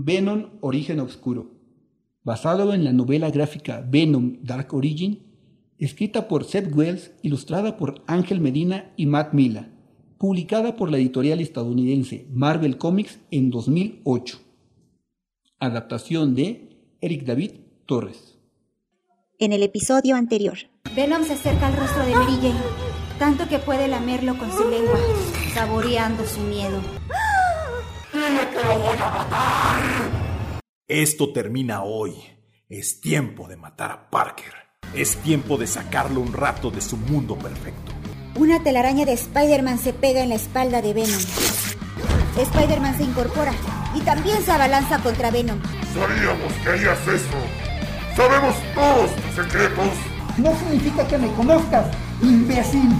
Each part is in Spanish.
Venom Origen Oscuro, basado en la novela gráfica Venom Dark Origin, escrita por Seth Wells, ilustrada por Ángel Medina y Matt Mila, publicada por la editorial estadounidense Marvel Comics en 2008. Adaptación de Eric David Torres. En el episodio anterior, Venom se acerca al rostro de Mary Jane, tanto que puede lamerlo con su lengua, saboreando su miedo. Esto termina hoy. Es tiempo de matar a Parker. Es tiempo de sacarlo un rato de su mundo perfecto. Una telaraña de Spider-Man se pega en la espalda de Venom. Spider-Man se incorpora y también se abalanza contra Venom. Sabíamos que harías eso. Sabemos todos tus secretos. No significa que me conozcas, imbécil.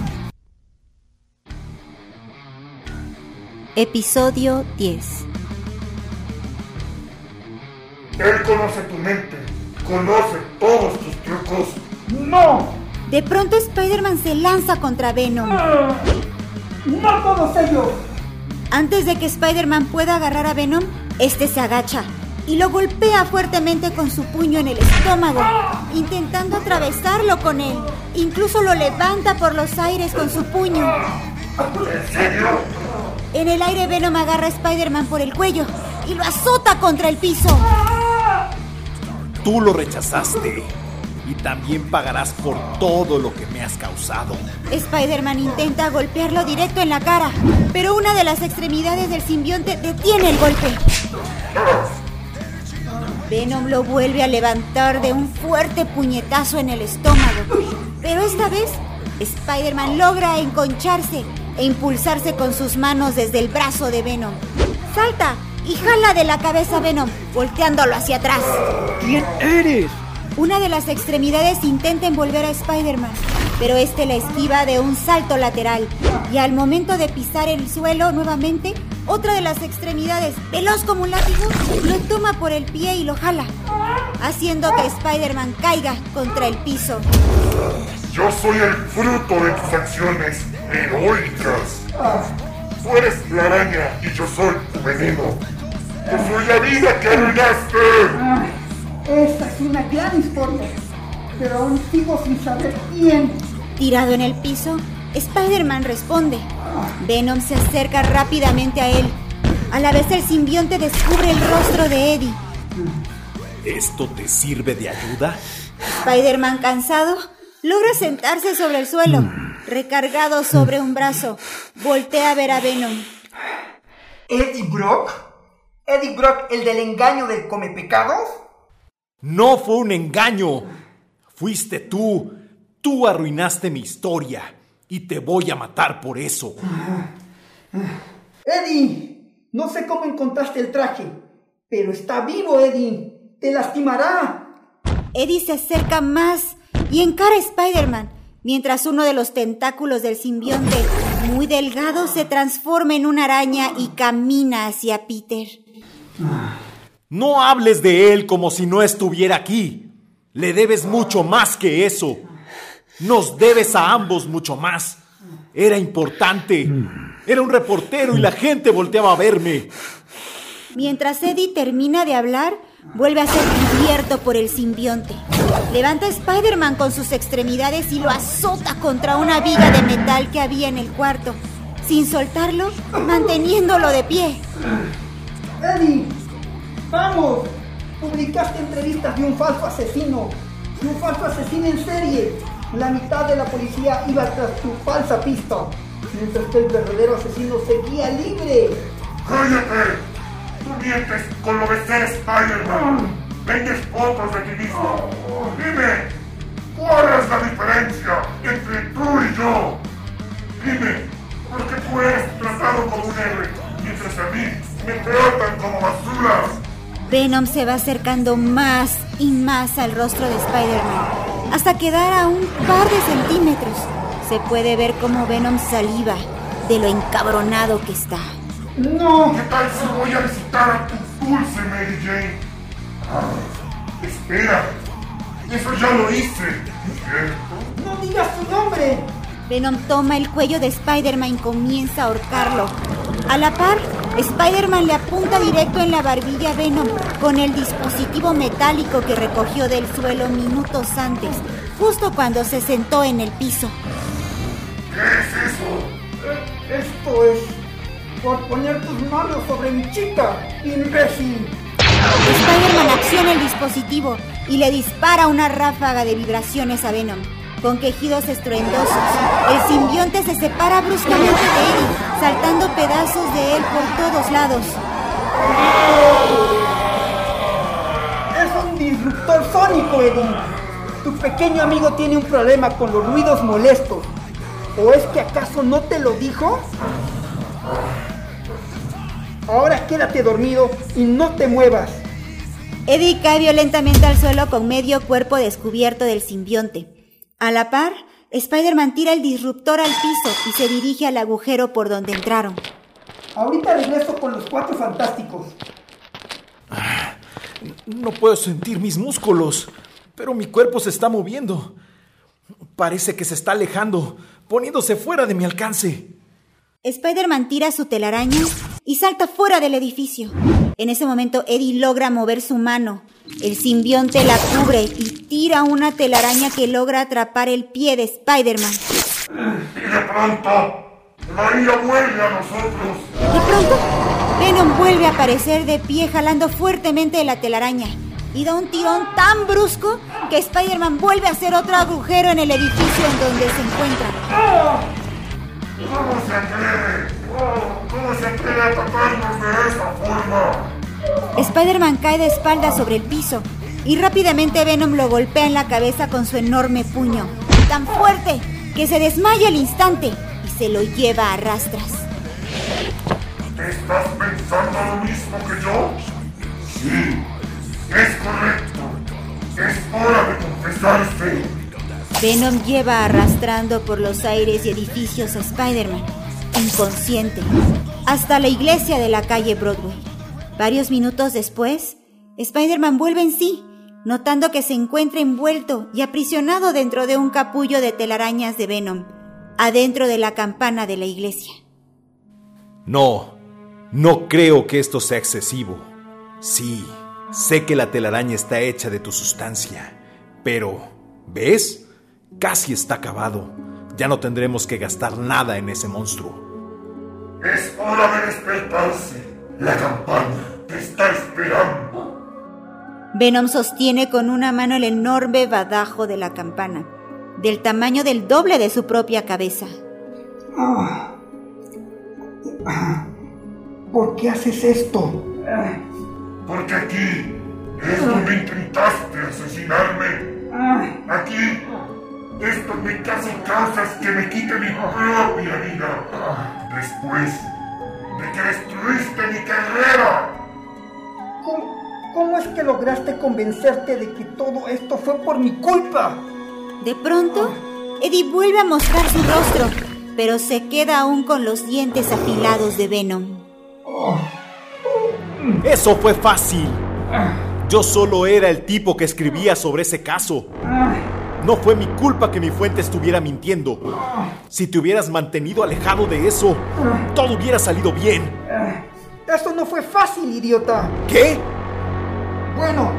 Episodio 10 Él conoce tu mente. Conoce todos tus trucos. ¡No! De pronto Spider-Man se lanza contra Venom. ¡No todos ellos! Antes de que Spider-Man pueda agarrar a Venom, este se agacha y lo golpea fuertemente con su puño en el estómago, intentando atravesarlo con él. Incluso lo levanta por los aires con su puño. ¿En serio? En el aire Venom agarra a Spider-Man por el cuello y lo azota contra el piso. Tú lo rechazaste y también pagarás por todo lo que me has causado. Spider-Man intenta golpearlo directo en la cara, pero una de las extremidades del simbionte detiene el golpe. Venom lo vuelve a levantar de un fuerte puñetazo en el estómago. Pero esta vez, Spider-Man logra enconcharse e impulsarse con sus manos desde el brazo de Venom. Salta y jala de la cabeza a Venom, volteándolo hacia atrás. ¿Quién eres? Una de las extremidades intenta envolver a Spider-Man, pero este la esquiva de un salto lateral. Y al momento de pisar el suelo nuevamente, otra de las extremidades, veloz como un látigo, lo toma por el pie y lo jala, haciendo que Spider-Man caiga contra el piso. Yo soy el fruto de tus acciones heroicas. Tú eres la araña y yo soy tu veneno. Soy la vida que arruinaste. Esta es una gran historia, pero aún sigo sin saber quién. Tirado en el piso, Spider-Man responde. Venom se acerca rápidamente a él. A la vez el simbionte descubre el rostro de Eddie. ¿Esto te sirve de ayuda? Spider-Man cansado logra sentarse sobre el suelo, recargado sobre un brazo. Voltea a ver a Venom. ¿Eddie Brock? ¿Eddie Brock, el del engaño del come pecados? No fue un engaño. Fuiste tú. Tú arruinaste mi historia. Y te voy a matar por eso. Eddie, no sé cómo encontraste el traje, pero está vivo, Eddie. Te lastimará. Eddie se acerca más y encara a Spider-Man, mientras uno de los tentáculos del simbionte, muy delgado, se transforma en una araña y camina hacia Peter. No hables de él como si no estuviera aquí. Le debes mucho más que eso. Nos debes a ambos mucho más. Era importante. Era un reportero y la gente volteaba a verme. Mientras Eddie termina de hablar, vuelve a ser cubierto por el simbionte. Levanta a Spider-Man con sus extremidades y lo azota contra una viga de metal que había en el cuarto, sin soltarlo, manteniéndolo de pie. Eddie, vamos. Publicaste entrevistas de un falso asesino, un falso asesino en serie. La mitad de la policía iba tras tu falsa pista, mientras que el verdadero asesino seguía libre. ¡Cállate! Mientes con lo de ser Spider-Man. Vendes fotos de ti mismo. Dime, ¿cuál es la diferencia entre tú y yo? Dime, ¿por qué tú eres tratado como un héroe, mientras a mí me tratan como basura? Venom se va acercando más y más al rostro de Spider-Man, hasta quedar a un par de centímetros. Se puede ver cómo Venom saliva de lo encabronado que está. No, ¿Qué tal si voy a visitar a tu dulce Mary Jane? Ah, espera, eso ya lo hice, ¿cierto? no digas tu nombre. Venom toma el cuello de Spider-Man y comienza a ahorcarlo. A la par, Spider-Man le apunta directo en la barbilla a Venom con el dispositivo metálico que recogió del suelo minutos antes, justo cuando se sentó en el piso. ¿Qué es eso? Esto es por poner tus manos sobre mi chica, imbécil. Spider-Man acciona el dispositivo y le dispara una ráfaga de vibraciones a Venom. Con quejidos estruendosos, el simbionte se separa bruscamente de Eddie, saltando pedazos de él por todos lados. Es un disruptor sónico, Eddie. Tu pequeño amigo tiene un problema con los ruidos molestos. ¿O es que acaso no te lo dijo? Quédate dormido y no te muevas. Eddie cae violentamente al suelo con medio cuerpo descubierto del simbionte. A la par, Spider-Man tira el disruptor al piso y se dirige al agujero por donde entraron. Ahorita regreso con los cuatro fantásticos. No puedo sentir mis músculos, pero mi cuerpo se está moviendo. Parece que se está alejando, poniéndose fuera de mi alcance. Spider-Man tira su telaraña y salta fuera del edificio. En ese momento Eddie logra mover su mano. El simbionte la cubre y tira una telaraña que logra atrapar el pie de Spider-Man. Y de pronto, María vuelve a nosotros. De pronto, Venom vuelve a aparecer de pie jalando fuertemente de la telaraña y da un tirón tan brusco que Spider-Man vuelve a hacer otro agujero en el edificio en donde se encuentra. ¿Cómo se atreve? ¿Cómo se atacarnos de esa forma? Spider-Man cae de espaldas sobre el piso y rápidamente Venom lo golpea en la cabeza con su enorme puño, tan fuerte que se desmaya al instante y se lo lleva a rastras. ¿Estás pensando lo mismo que yo? Sí, es correcto. Es hora de confesarse. Venom lleva arrastrando por los aires y edificios a Spider-Man, inconsciente, hasta la iglesia de la calle Broadway. Varios minutos después, Spider-Man vuelve en sí, notando que se encuentra envuelto y aprisionado dentro de un capullo de telarañas de Venom, adentro de la campana de la iglesia. No, no creo que esto sea excesivo. Sí, sé que la telaraña está hecha de tu sustancia, pero, ¿ves? Casi está acabado. Ya no tendremos que gastar nada en ese monstruo. Es hora de despertarse. La campana te está esperando. Venom sostiene con una mano el enorme badajo de la campana, del tamaño del doble de su propia cabeza. ¿Por qué haces esto? Porque aquí es donde intentaste asesinarme. Aquí es donde casi causas que me quite mi propia vida. Después de que destruiste mi carrera. ¿Cómo, cómo es que lograste convencerte de que todo esto fue por mi culpa? De pronto, Eddie vuelve a mostrar su rostro, pero se queda aún con los dientes afilados de Venom. Eso fue fácil. Yo solo era el tipo que escribía sobre ese caso. No fue mi culpa que mi fuente estuviera mintiendo. Si te hubieras mantenido alejado de eso, todo hubiera salido bien. Eso no fue fácil, idiota. ¿Qué? Bueno,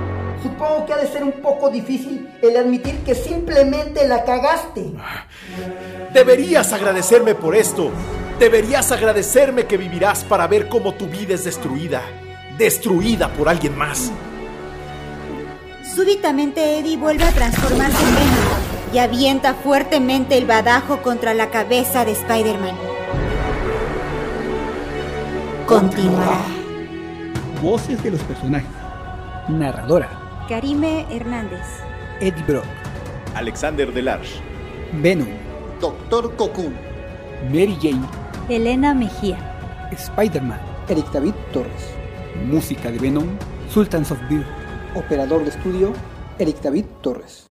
supongo que ha de ser un poco difícil el admitir que simplemente la cagaste. Deberías agradecerme por esto. Deberías agradecerme que vivirás para ver cómo tu vida es destruida. Destruida por alguien más. Súbitamente Eddie vuelve a transformarse en Venom y avienta fuertemente el badajo contra la cabeza de Spider-Man. Continuará. Voces de los personajes. Narradora. Karime Hernández. Eddie Brock. Alexander Delarge. Venom. Doctor Cocoon. Mary Jane. Elena Mejía. Spider-Man. Eric David Torres. Música de Venom. Sultans of Beer. Operador de estudio, Eric David Torres.